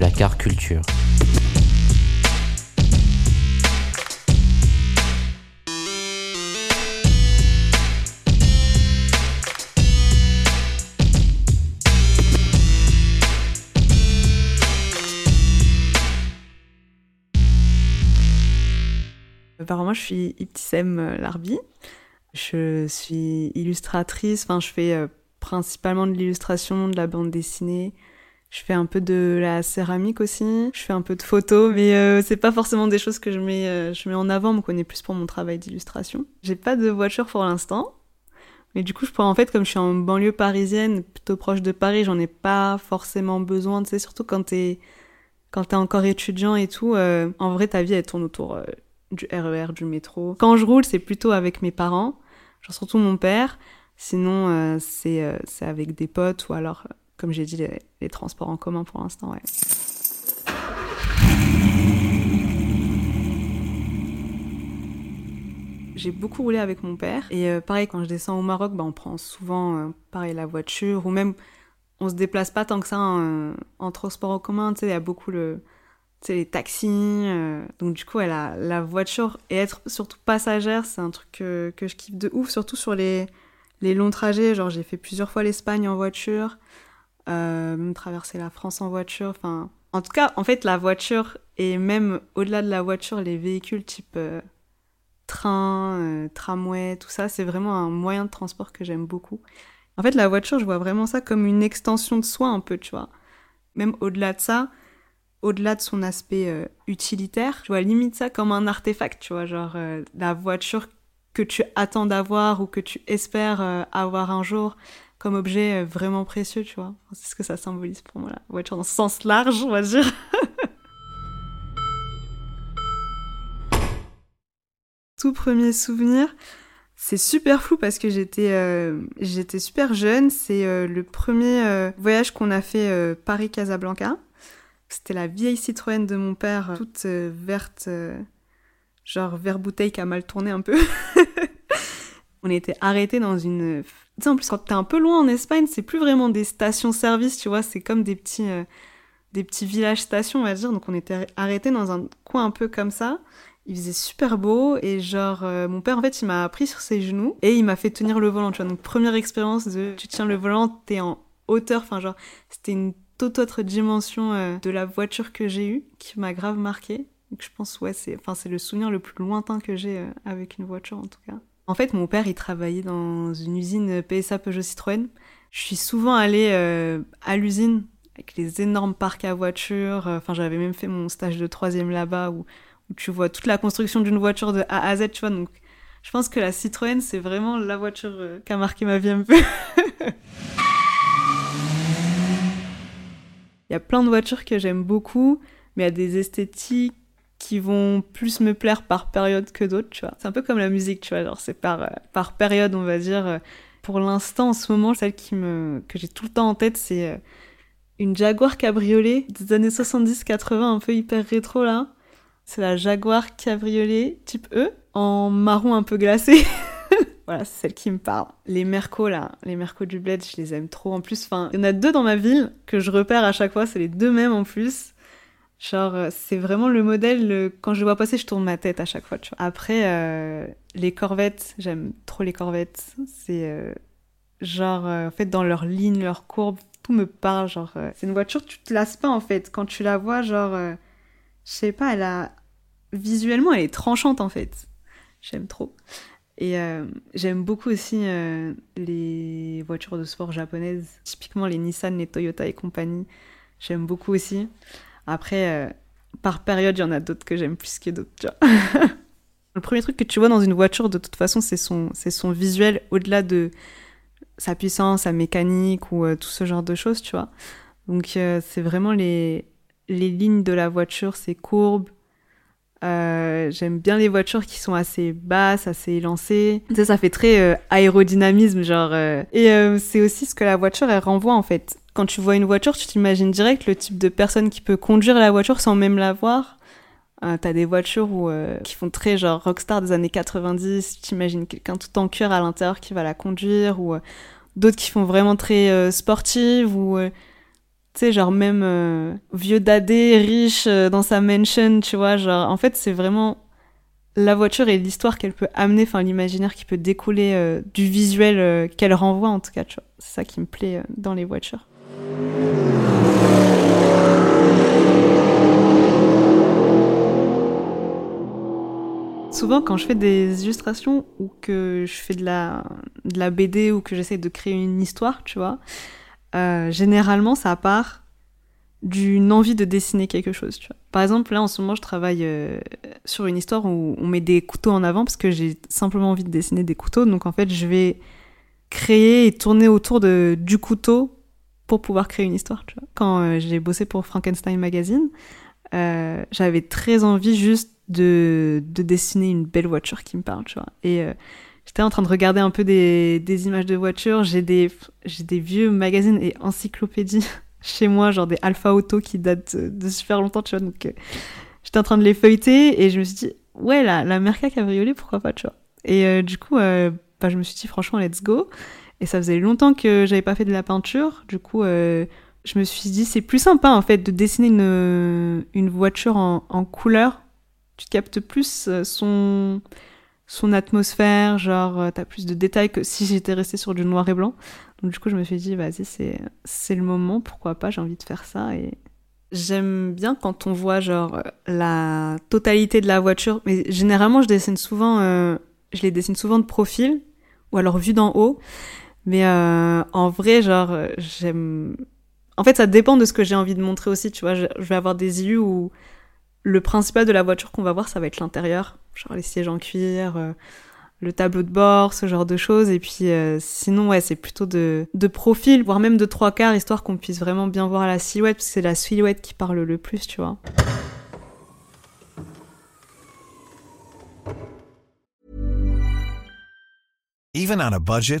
la car culture. Apparemment, je suis Ibtissem euh, Larbi. Je suis illustratrice. Enfin, je fais euh, principalement de l'illustration, de la bande dessinée. Je fais un peu de la céramique aussi. Je fais un peu de photos, mais euh, c'est pas forcément des choses que je mets, euh, je mets en avant. Me connaît plus pour mon travail d'illustration. J'ai pas de voiture pour l'instant. Mais du coup, je pourrais en fait, comme je suis en banlieue parisienne, plutôt proche de Paris, j'en ai pas forcément besoin, tu sais, surtout quand t'es, quand t'es encore étudiant et tout. euh, en vrai, ta vie, elle tourne autour euh, du RER, du métro. Quand je roule, c'est plutôt avec mes parents, genre surtout mon père. Sinon, euh, c'est euh, c'est avec des potes ou alors, comme j'ai dit, les, transports en commun pour l'instant, ouais. J'ai beaucoup roulé avec mon père. Et euh, pareil, quand je descends au Maroc, bah, on prend souvent euh, pareil, la voiture ou même on se déplace pas tant que ça en, en transport en commun. Il y a beaucoup le, les taxis. euh, donc du coup, la, voiture et être surtout passagère, c'est un truc que, que je kiffe de ouf, surtout sur les, les longs trajets. Genre, j'ai fait plusieurs fois l'Espagne en voiture, euh, même traverser la France en voiture. Enfin, en tout cas, en fait, la voiture et même au-delà de la voiture, les véhicules type euh, train, euh, tramway, tout ça, c'est vraiment un moyen de transport que j'aime beaucoup. En fait, la voiture, je vois vraiment ça comme une extension de soi un peu, tu vois. Même au-delà de ça, au-delà de son aspect euh, utilitaire, je vois limite ça comme un artefact, tu vois, genre euh, la voiture que tu attends d'avoir ou que tu espères euh, avoir un jour comme objet euh, vraiment précieux, tu vois. C'est ce que ça symbolise pour moi, la voiture dans ce sens large, on va dire. Tout premier souvenir, c'est super flou parce que j'étais euh, super jeune. C'est euh, le premier voyage qu'on a fait Paris-Casablanca. C'était la vieille Citroën de mon père, toute verte, genre vert bouteille qui a mal tourné un peu. On était arrêtés dans une... Tu sais, en plus, quand t'es un peu loin en Espagne, c'est plus vraiment des stations-service, tu vois, c'est comme des petits, euh, des petits villages-stations, on va dire. Donc on était arrêtés dans un coin un peu comme ça. Il faisait super beau et genre euh, mon père en fait il m'a pris sur ses genoux et il m'a fait tenir le volant tu vois donc première expérience de tu tiens le volant t'es en hauteur enfin genre c'était une toute autre dimension euh, de la voiture que j'ai eue qui m'a grave marqué donc je pense ouais c'est enfin c'est le souvenir le plus lointain que j'ai euh, avec une voiture en tout cas en fait mon père il travaillait dans une usine PSA Peugeot Citroën je suis souvent allée euh, à l'usine avec les énormes parcs à voitures enfin j'avais même fait mon stage de troisième là-bas où tu vois toute la construction d'une voiture de A à Z. Donc, je pense que la Citroën, c'est vraiment la voiture euh, qui a marqué ma vie un peu. Il y a plein de voitures que j'aime beaucoup, mais il y a des esthétiques qui vont plus me plaire par période que d'autres, tu vois. C'est un peu comme la musique, tu vois, genre c'est par, euh, par période, on va dire. Euh, Pour l'instant, en ce moment, celle qui me, que j'ai tout le temps en tête, c'est euh, une Jaguar cabriolet des années 70-80, un peu hyper rétro là. C'est la Jaguar Cabriolet type E en marron un peu glacé. voilà, c'est celle qui me parle. Les Mercos là, les Mercos du Bled, je les aime trop. En plus, enfin, il y en a deux dans ma ville que je repère à chaque fois, c'est les deux mêmes en plus. Genre, euh, c'est vraiment le modèle, le- quand je le vois passer, je tourne ma tête à chaque fois, tu vois. Après, euh, les Corvettes, j'aime trop les Corvettes. C'est euh, genre, euh, en fait, dans leur ligne, leur courbe, tout me parle. Genre, euh, c'est une voiture, tu te lasses pas en fait. Quand tu la vois, genre, euh, je sais pas, elle a. Visuellement, elle est tranchante en fait. J'aime trop. Et euh, j'aime beaucoup aussi euh, les voitures de sport japonaises, typiquement les Nissan, les Toyota et compagnie. J'aime beaucoup aussi. Après, euh, par période, il y en a d'autres que j'aime plus que d'autres. Le premier truc que tu vois dans une voiture, de toute façon, c'est son, son visuel au-delà de sa puissance, sa mécanique ou euh, tout ce genre de choses, tu vois. Donc, euh, c'est vraiment les, les lignes de la voiture, ses courbes. J'aime bien les voitures qui sont assez basses, assez élancées. Tu sais, ça fait très aérodynamisme, genre. Et c'est aussi ce que la voiture, elle renvoie, en fait. Quand tu vois une voiture, tu t'imagines direct le type de personne qui peut conduire la voiture sans même la voir. Euh, T'as des voitures euh, qui font très genre rockstar des années 90, tu t'imagines quelqu'un tout en cuir à l'intérieur qui va la conduire, ou euh, d'autres qui font vraiment très sportives, ou tu sais, genre même vieux dadé, riche dans sa mansion, tu vois, genre en fait c'est vraiment la voiture et l'histoire qu'elle peut amener, enfin l'imaginaire qui peut découler du visuel qu'elle renvoie en tout cas. C'est ça qui me plaît dans les voitures. Souvent, quand je fais des illustrations ou que je fais de la, BD ou que j'essaie de créer une histoire, tu vois, euh, généralement, ça part d'une envie de dessiner quelque chose. Par exemple, là, en ce moment, je travaille euh, sur une histoire où on met des couteaux en avant parce que j'ai simplement envie de dessiner des couteaux. Donc, en fait, je vais créer et tourner autour de, du couteau pour pouvoir créer une histoire. Quand euh, j'ai bossé pour Frankenstein Magazine, euh, j'avais très envie juste de, de dessiner une belle voiture qui me parle, tu vois. Et euh, j'étais en train de regarder un peu des, des images de voitures. J'ai des, j'ai des vieux magazines et encyclopédies chez moi, genre des Alpha Auto qui datent de, super longtemps, tu vois. Donc j'étais en train de les feuilleter et je me suis dit, ouais, la, la Merca Cabriolet, pourquoi pas, tu vois. Et du coup, bah, je me suis dit, franchement, let's go. Et ça faisait longtemps que j'avais pas fait de la peinture. Du coup, euh, je me suis dit, c'est plus sympa, en fait, de dessiner une, une voiture en, couleur. Tu captes plus euh, son, son atmosphère, genre, euh, t'as plus de détails que si j'étais restée sur du noir et blanc. Donc, du coup, je me suis dit, vas-y, c'est, le moment, pourquoi pas, j'ai envie de faire ça. Et j'aime bien quand on voit, genre, la totalité de la voiture. Mais généralement, je dessine souvent, je les dessine souvent de profil, ou alors vu d'en haut. Mais euh, en vrai, genre, euh, j'aime. En fait, ça dépend de ce que j'ai envie de montrer aussi, tu vois. Je, vais avoir des illus où le principal de la voiture qu'on va voir, ça va être l'intérieur. Genre les sièges en cuir, euh, le tableau de bord, ce genre de choses. Et puis sinon, ouais, c'est plutôt de, de profil, voire même de trois quarts, histoire qu'on puisse vraiment bien voir la silhouette, parce que c'est la silhouette qui parle le plus, tu vois. Budget,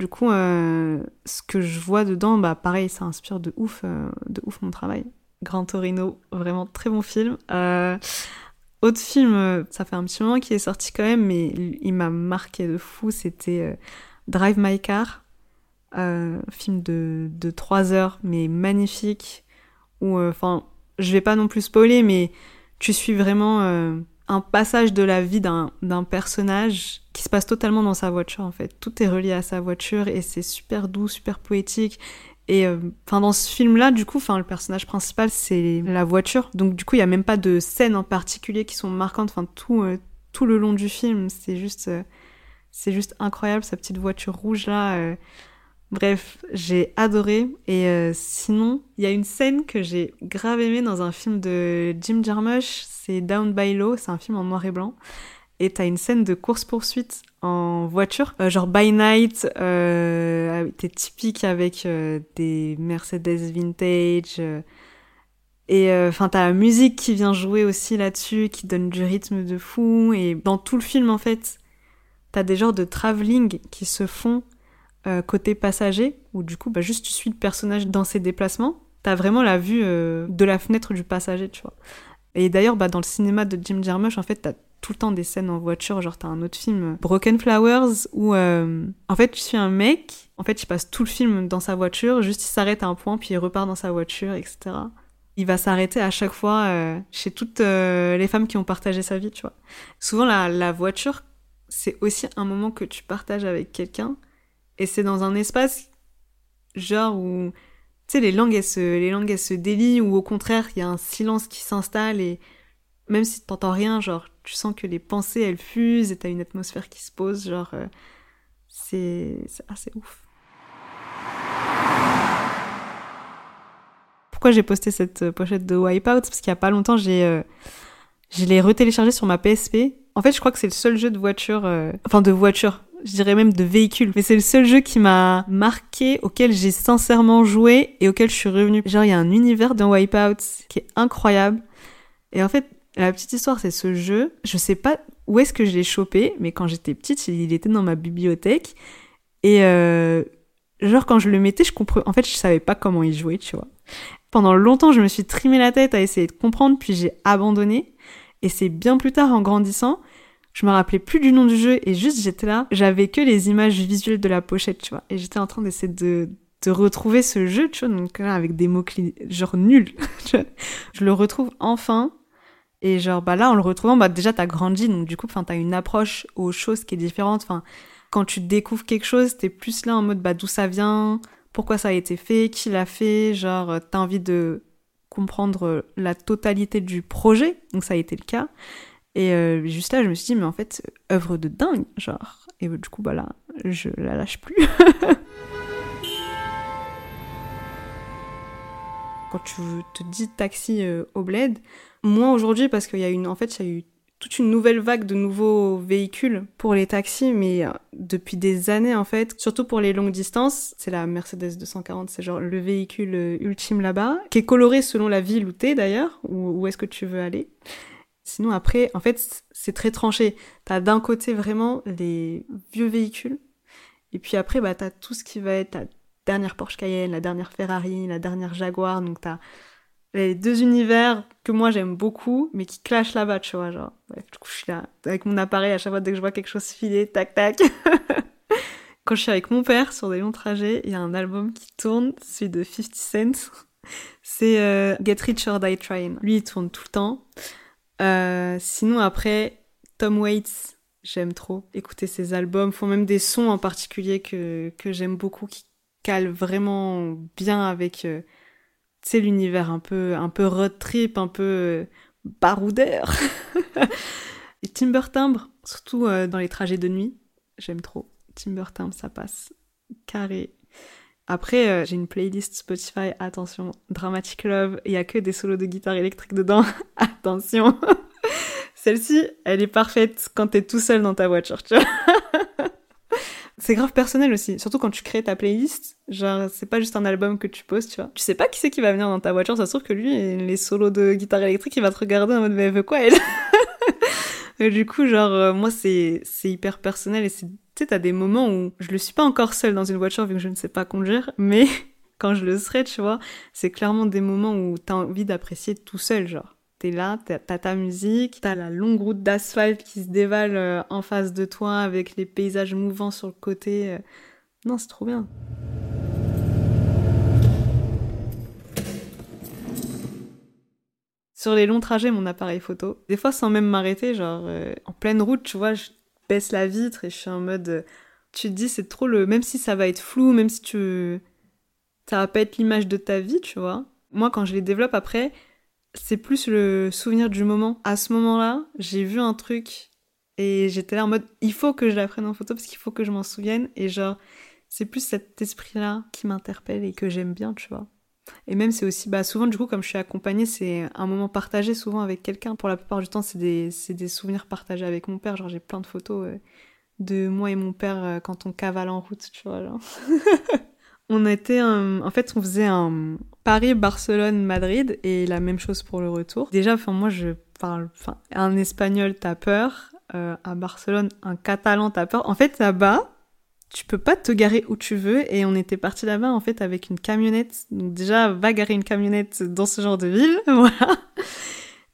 Du coup, euh, ce que je vois dedans, bah pareil, ça inspire de ouf, euh, de ouf mon travail. Grand Torino, vraiment très bon film. Euh, autre film, ça fait un petit moment qu'il est sorti quand même, mais il, m'a marqué de fou, c'était Drive My Car, film de, de 3 heures, mais magnifique, où, enfin, je vais pas non plus spoiler, mais tu suis vraiment un passage de la vie d'un personnage qui se passe totalement dans sa voiture en fait. Tout est relié à sa voiture et c'est super doux, super poétique. Et euh, enfin dans ce film-là, du coup, le personnage principal c'est la voiture. Donc du coup, il y a même pas de scènes en particulier qui sont marquantes. Enfin tout euh, tout le long du film, c'est juste euh, c'est juste incroyable sa petite voiture rouge là. Bref, j'ai adoré. Et euh, sinon, il y a une scène que j'ai grave aimée dans un film de Jim Jarmusch, c'est Down by Law, c'est un film en noir et blanc. Et t'as une scène de course-poursuite en voiture, euh, genre by night, euh, t'es typique avec des Mercedes vintage. et enfin, t'as la musique qui vient jouer aussi là-dessus, qui donne du rythme de fou. Et dans tout le film, en fait, t'as des genres de travelling qui se font euh, côté passager, où du coup, bah, juste tu suis le personnage dans ses déplacements. T'as vraiment la vue euh, de la fenêtre du passager, tu vois. Et d'ailleurs, bah, dans le cinéma de Jim Jarmusch, en fait, t'as tout le temps des scènes en voiture. Genre, t'as un autre film, Broken Flowers, où euh, en fait, tu suis un mec, en fait, il passe tout le film dans sa voiture, juste il s'arrête à un point, puis il repart dans sa voiture, etc. Il va s'arrêter à chaque fois euh, chez toutes euh, les femmes qui ont partagé sa vie, tu vois. Souvent, la voiture, c'est aussi un moment que tu partages avec quelqu'un, et c'est dans un espace, genre où, tu sais, les langues, se, les langues, se délient, ou au contraire, il y a un silence qui s'installe, et même si t'entends rien, genre, tu sens que les pensées, elles fusent, et t'as une atmosphère qui se pose, genre, euh, c'est c'est assez ouf. Pourquoi j'ai posté cette euh, pochette de Wipeout? Parce qu'il y a pas longtemps, j'ai, euh, je l'ai retéléchargé sur ma PSP. En fait, je crois que c'est le seul jeu de voiture, euh, enfin de voiture, je dirais même de véhicule. Mais c'est le seul jeu qui m'a marqué, auquel j'ai sincèrement joué et auquel je suis revenue. Genre, il y a un univers dans Wipeout qui est incroyable. Et en fait, la petite histoire, c'est ce jeu. Je sais pas où est-ce que je l'ai chopé, mais quand j'étais petite, il était dans ma bibliothèque. Et euh, genre, quand je le mettais, je comprenais. En fait, je savais pas comment y jouer, tu vois. Pendant longtemps, je me suis trimé la tête à essayer de comprendre, puis j'ai abandonné. Et c'est bien plus tard, en grandissant, je me rappelais plus du nom du jeu et juste j'étais là, j'avais que les images visuelles de la pochette, tu vois. Et j'étais en train d'essayer de, de retrouver ce jeu, tu vois, donc là, avec des mots-clés genre nuls. je le retrouve enfin. Et genre, bah là, en le retrouvant, bah déjà, t'as grandi, donc du coup, t'as une approche aux choses qui est différente. Enfin, quand tu découvres quelque chose, t'es plus là en mode, bah d'où ça vient, pourquoi ça a été fait, qui l'a fait, genre, t'as envie de comprendre la totalité du projet, donc ça a été le cas. Et euh, juste là, je me suis dit, mais en fait, œuvre de dingue, genre. Et du coup, bah là, je la lâche plus. Quand tu te dis taxi euh, au bled, moins aujourd'hui parce qu'il y a une, en fait, il y a eu toute une nouvelle vague de nouveaux véhicules pour les taxis, mais euh, depuis des années en fait, surtout pour les longues distances, c'est la Mercedes 240, c'est genre le véhicule euh, ultime là-bas, qui est coloré selon la ville où t'es d'ailleurs, où, où est-ce que tu veux aller. Sinon après, en fait, c'est très tranché. T'as d'un côté vraiment les vieux véhicules, et puis après, bah t'as tout ce qui va être la dernière Porsche Cayenne, la dernière Ferrari, la dernière Jaguar, donc t'as les deux univers que moi j'aime beaucoup, mais qui clashent là-bas, tu vois, genre. Du coup, je suis là, avec mon appareil, à chaque fois dès que je vois quelque chose filer, tac tac. Quand je suis avec mon père sur des longs trajets, il y a un album qui tourne, celui de 50 Cent. C'est euh, Get Rich or Die Trying. Lui, il tourne tout le temps. Euh, sinon, après, Tom Waits, j'aime trop écouter ses albums. Font même des sons en particulier que, que j'aime beaucoup, qui calent vraiment bien avec... Euh, l'univers un peu, un peu road trip, un peu euh, baroudeur. Et Timber Timbre, surtout euh, dans les trajets de nuit, j'aime trop. Timber Timbre, ça passe carré. Après, euh, j'ai une playlist Spotify, attention, Dramatic Love, il y a que des solos de guitare électrique dedans, attention. Celle-ci, elle est parfaite quand t'es tout seul dans ta voiture, tu vois. c'est grave personnel aussi, surtout quand tu crées ta playlist. Genre, c'est pas juste un album que tu poses, tu vois. Tu sais pas qui c'est qui va venir dans ta voiture, ça se trouve que lui, les solos de guitare électrique, il va te regarder en mode, mais elle veut quoi, elle? Du coup, genre, euh, moi, c'est hyper personnel et c'est, t'as des moments où je le suis pas encore seule dans une voiture vu que je ne sais pas conduire, mais quand je le serai, tu vois, c'est clairement des moments où t'as envie d'apprécier tout seul, genre. T'es là, t'as t'as ta musique, t'as la longue route d'asphalte qui se dévale euh, en face de toi avec les paysages mouvants sur le côté. euh. Non, c'est trop bien. Sur les longs trajets, mon appareil photo. Des fois, sans même m'arrêter, genre euh, en pleine route, tu vois, je baisse la vitre et je suis en mode. tu te dis, c'est trop le. Même si ça va être flou, même si tu. Ça va pas être l'image de ta vie, tu vois. Moi, quand je les développe après, c'est plus le souvenir du moment. À ce moment-là, j'ai vu un truc et j'étais là en mode il faut que je la prenne en photo parce qu'il faut que je m'en souvienne et genre C'est plus cet esprit-là qui m'interpelle et que j'aime bien, tu vois. Et même c'est aussi, bah souvent du coup comme je suis accompagnée, c'est un moment partagé souvent avec quelqu'un. Pour la plupart du temps c'est des, souvenirs partagés avec mon père. Genre j'ai plein de photos euh, de moi et mon père euh, quand on cavale en route, tu vois. On était, en fait on faisait un Paris, Barcelone, Madrid et la même chose pour le retour. Déjà, enfin moi je parle, un espagnol t'as peur, euh, à Barcelone un catalan t'as peur. En fait là-bas tu peux pas te garer où tu veux et on était parti là-bas en fait avec une camionnette. Donc déjà va garer une camionnette dans ce genre de ville, voilà.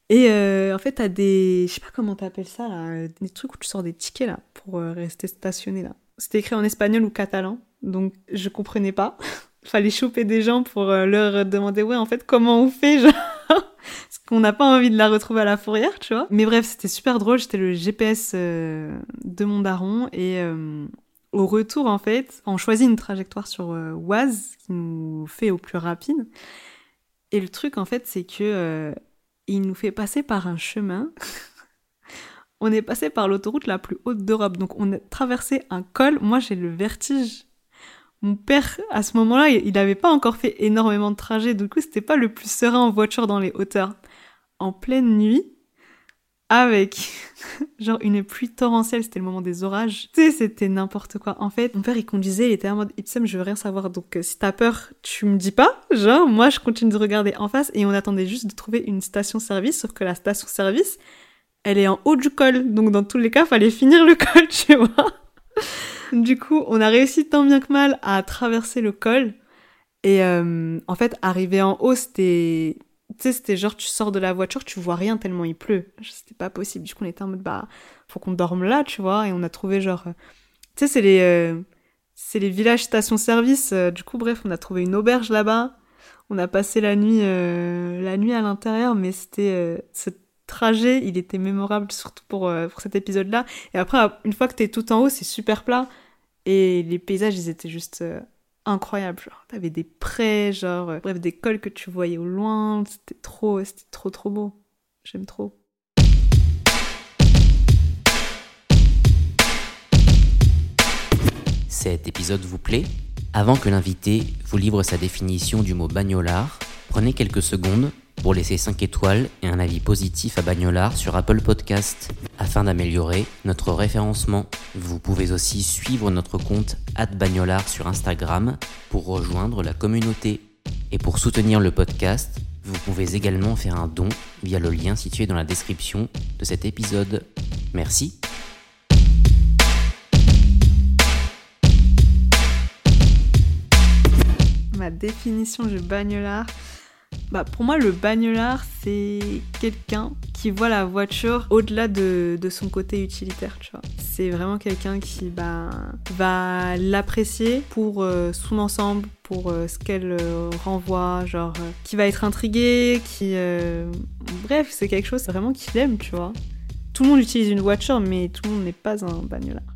Et euh, en fait t'as des, je sais pas comment t'appelles ça là, des trucs où tu sors des tickets là pour euh, rester stationné là. C'était écrit en espagnol ou catalan, donc je comprenais pas. Fallait choper des gens pour euh, leur demander ouais en fait comment on fait genre parce qu'on n'a pas envie de la retrouver à la fourrière, tu vois. Mais bref, c'était super drôle. J'étais le GPS de mon daron et au retour, en fait, on choisit une trajectoire sur euh, Oise qui nous fait au plus rapide. Et le truc, en fait, c'est que euh, il nous fait passer par un chemin. on est passé par l'autoroute la plus haute d'Europe. Donc, on a traversé un col. Moi, j'ai le vertige. Mon père, à ce moment-là, il n'avait pas encore fait énormément de trajets. Du coup, c'était pas le plus serein en voiture dans les hauteurs. En pleine nuit, avec genre une pluie torrentielle, c'était le moment des orages. Tu sais, c'était n'importe quoi. En fait, mon père, il conduisait, il était en mode Ipsum, je veux rien savoir. Donc, euh, si t'as peur, tu me dis pas. Genre, moi, je continue de regarder en face et on attendait juste de trouver une station-service, sauf que la station-service, elle est en haut du col. Donc, dans tous les cas, fallait finir le col, tu vois. du coup, on a réussi tant bien que mal à traverser le col. Et euh, en fait, arriver en haut, c'était tu sais, c'était genre, tu sors de la voiture, tu vois rien tellement il pleut. C'était pas possible. Du coup, on était en mode, bah, faut qu'on dorme là, tu vois. Et on a trouvé genre, euh, tu sais, c'est les, euh, les villages station-service. Euh, du coup, bref, on a trouvé une auberge là-bas. On a passé la nuit, la nuit à l'intérieur, mais c'était, ce trajet, il était mémorable, surtout pour, pour cet épisode-là. Et après, une fois que t'es tout en haut, c'est super plat. Et les paysages, ils étaient juste incroyable. Genre, t'avais des prés, genre, euh, bref, des cols que tu voyais au loin. C'était trop, c'était trop, trop beau. J'aime trop. Cet épisode vous plaît? Avant que l'invité vous livre sa définition du mot bagnolard, prenez quelques secondes pour laisser 5 étoiles et un avis positif à Bagnolard sur Apple Podcast afin d'améliorer notre référencement. Vous pouvez aussi suivre notre compte Bagnolard sur Instagram pour rejoindre la communauté. Et pour soutenir le podcast, vous pouvez également faire un don via le lien situé dans la description de cet épisode. Merci. Ma définition du bagnolard, bah, pour moi, le bagnolard, c'est quelqu'un qui voit la voiture au-delà de, son côté utilitaire, tu vois. C'est vraiment quelqu'un qui bah, va l'apprécier pour euh, son ensemble, pour euh, ce qu'elle euh, renvoie, genre, qui va être intrigué, qui... Bref, c'est quelque chose vraiment qu'il aime, tu vois. Tout le monde utilise une voiture, mais tout le monde n'est pas un bagnolard.